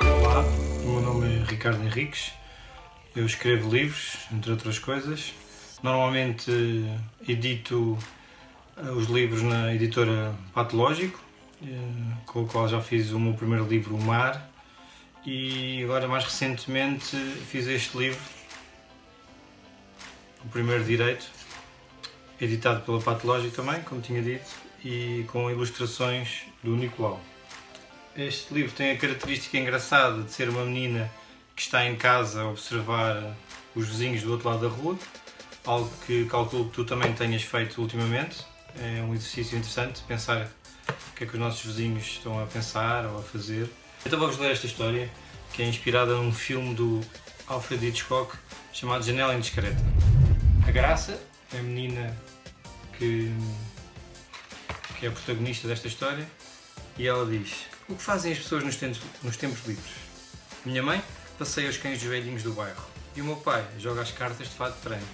Olá, o meu nome é Ricardo Henriques. Eu escrevo livros, entre outras coisas. Normalmente eh, edito eh, os livros na editora Patológico, eh, com o qual já fiz o meu primeiro livro, O Mar, e agora mais recentemente fiz este livro, o primeiro direito, editado pela Patológico também, como tinha dito, e com ilustrações do Nicolau. Este livro tem a característica engraçada de ser uma menina que está em casa a observar os vizinhos do outro lado da rua, algo que calculo que tu também tenhas feito ultimamente. É um exercício interessante pensar o que é que os nossos vizinhos estão a pensar ou a fazer. Então vou-vos ler esta história que é inspirada num filme do Alfred Hitchcock chamado Janela Indiscreta. A Graça é a menina que, é a protagonista desta história e ela diz: O que fazem as pessoas nos tempos, nos tempos livres? Minha mãe passeia os cães velhinhos do bairro e o meu pai joga as cartas de fato de treino.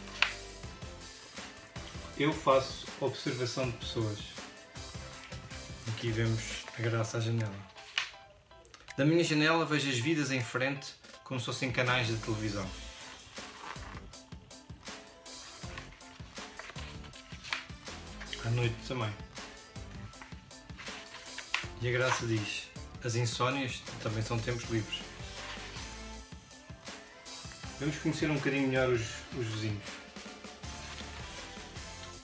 Eu faço observação de pessoas. Aqui vemos a graça à janela. Da minha janela vejo as vidas em frente como se fossem canais de televisão. À noite também. E a graça diz: as insónias também são tempos livres. Vamos conhecer um bocadinho melhor os, os vizinhos.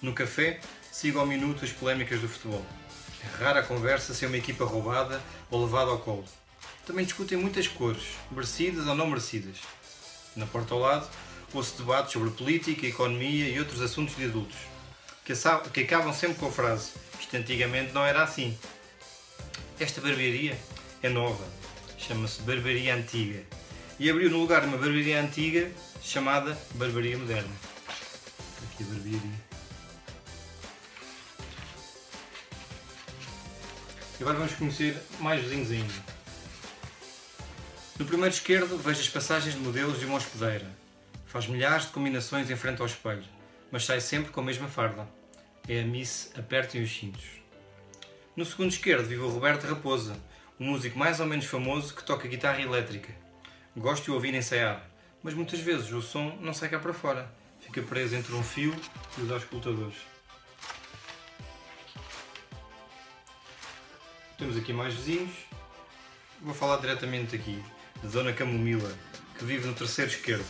No café, sigo ao minuto as polémicas do futebol. É rara a conversa sem uma equipa roubada ou levada ao colo. Também discutem muitas cores, merecidas ou não merecidas. Na porta ao lado, ouço debates sobre política, economia e outros assuntos de adultos, que, que acabam sempre com a frase: Isto antigamente não era assim. Esta barbearia é nova, chama-se Barbearia Antiga e abriu no lugar de uma barbearia antiga chamada Barbearia Moderna. Aqui a barbearia. E agora vamos conhecer mais vizinhos ainda. No primeiro esquerdo vejo as passagens de modelos de uma hospedeira. Faz milhares de combinações em frente ao espelho, mas sai sempre com a mesma farda. É a Miss Apertem os Cintos. No segundo esquerdo vive o Roberto Raposa, um músico mais ou menos famoso que toca guitarra elétrica. Gosto de o ouvir ensaiar, mas muitas vezes o som não sai cá para fora. Fica preso entre um fio e os auscultadores. Temos aqui mais vizinhos. Vou falar diretamente aqui da Dona Camomila, que vive no terceiro esquerdo.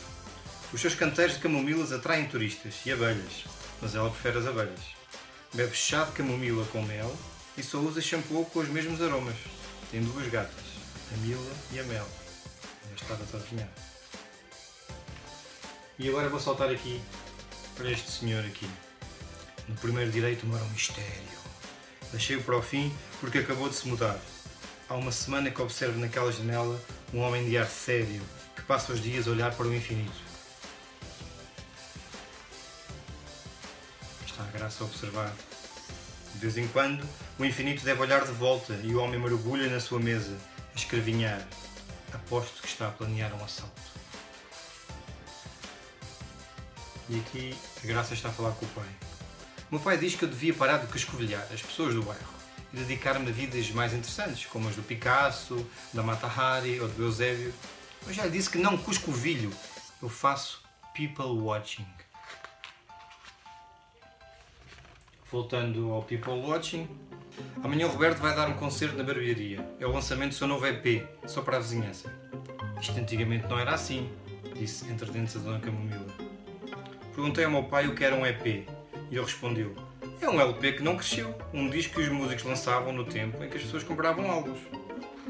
Os seus canteiros de camomilas atraem turistas e abelhas, mas ela prefere as abelhas. Bebe chá de camomila com mel e só usa shampoo com os mesmos aromas. Tem duas gatas, a Mila e a Mel. Estava a. E agora vou saltar aqui para este senhor aqui. No primeiro direito mora um mistério. Deixei-o para o fim porque acabou de se mudar. Há uma semana que observo naquela janela um homem de ar sério que passa os dias a olhar para o infinito. Está a graça a observar. De vez em quando, o infinito deve olhar de volta e o homem mergulha na sua mesa, a escravinhar. Aposto que está a planear um assalto. E aqui a Graça está a falar com o pai. O meu pai diz que eu devia parar de cascovilhar as pessoas do bairro e dedicar-me a vidas mais interessantes, como as do Picasso, da Mata Hari ou do Eusébio. Eu já disse que não cuscovilho, eu faço people watching. Voltando ao people watching, amanhã o Roberto vai dar um concerto na barbearia. É o lançamento do seu novo EP, só para a vizinhança. Isto antigamente não era assim, disse entre dentes a Dona Camomila. Perguntei ao meu pai o que era um EP e ele respondeu: É um LP que não cresceu, um disco que os músicos lançavam no tempo em que as pessoas compravam álbuns.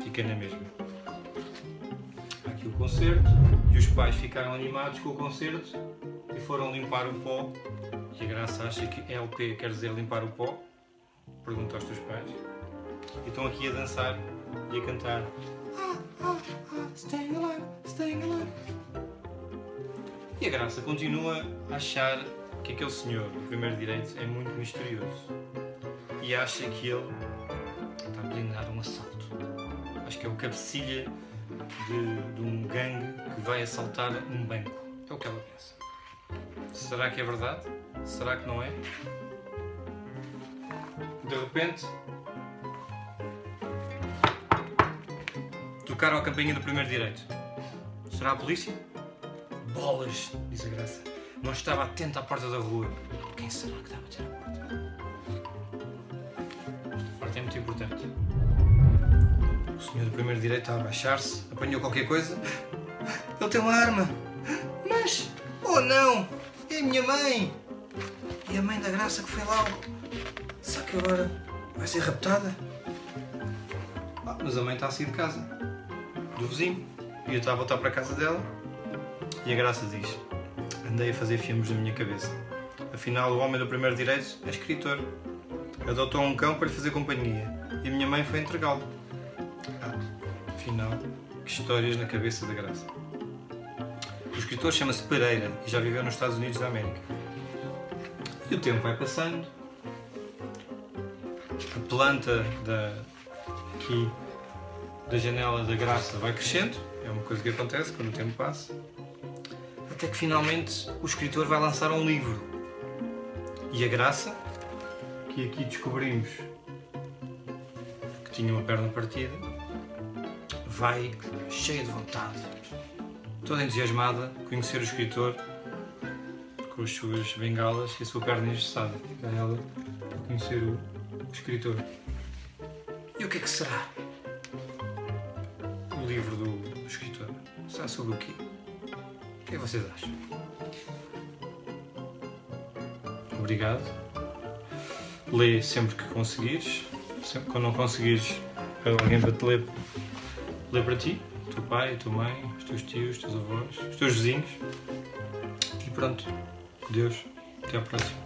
Fiquei na mesma. Aqui o concerto e os pais ficaram animados com o concerto e foram limpar o pó. E a Graça acha que LP quer dizer limpar o pó? Pergunta aos teus pais. E estão aqui a dançar e a cantar. Ah, ah, ah, staying alive, staying alive. E a Graça continua a achar que aquele senhor do primeiro direito é muito misterioso e acha que ele está a planear um assalto. Acho que é o cabecilha de, de um gangue que vai assaltar um banco. É o que ela pensa. Será que é verdade? Será que não é? De repente. Tocaram a campainha do primeiro direito. Será a polícia? Bolas, diz a Graça. Não estava atento à porta da rua. Quem será que está a bater à porta? Esta parte é muito importante. O senhor do primeiro direito está a abaixar-se, apanhou qualquer coisa. Ele tem uma arma. Mas, ou oh não, é a minha mãe. E a mãe da Graça que foi lá. Será que agora vai ser raptada? Ah, mas a mãe está a sair de casa. Do vizinho. E eu estava a voltar para a casa dela. E a Graça diz: Andei a fazer filmes na minha cabeça. Afinal, o homem do primeiro direito é escritor. Adotou um cão para lhe fazer companhia. E a minha mãe foi entregá-lo. Ah, afinal, que histórias na cabeça da Graça. O escritor chama-se Pereira e já viveu nos Estados Unidos da América. E o tempo vai passando. A planta da, aqui da janela da graça vai crescendo. É uma coisa que acontece quando o tempo passa. Até que finalmente o escritor vai lançar um livro. E a graça, que aqui descobrimos que tinha uma perna partida, vai cheia de vontade, toda entusiasmada, conhecer o escritor com as suas bengalas e a sua perna engessada. Fica ela conhecer o, escritor. E o que é que será? O livro do, escritor. Será sobre o quê? O que é que vocês acham? Obrigado. Lê sempre que conseguires. Sempre, quando não conseguires, alguém para te ler. Lê para ti, o teu pai, a tua mãe, os teus tios, os teus avós, os teus vizinhos. E pronto. Deus. Até à próxima.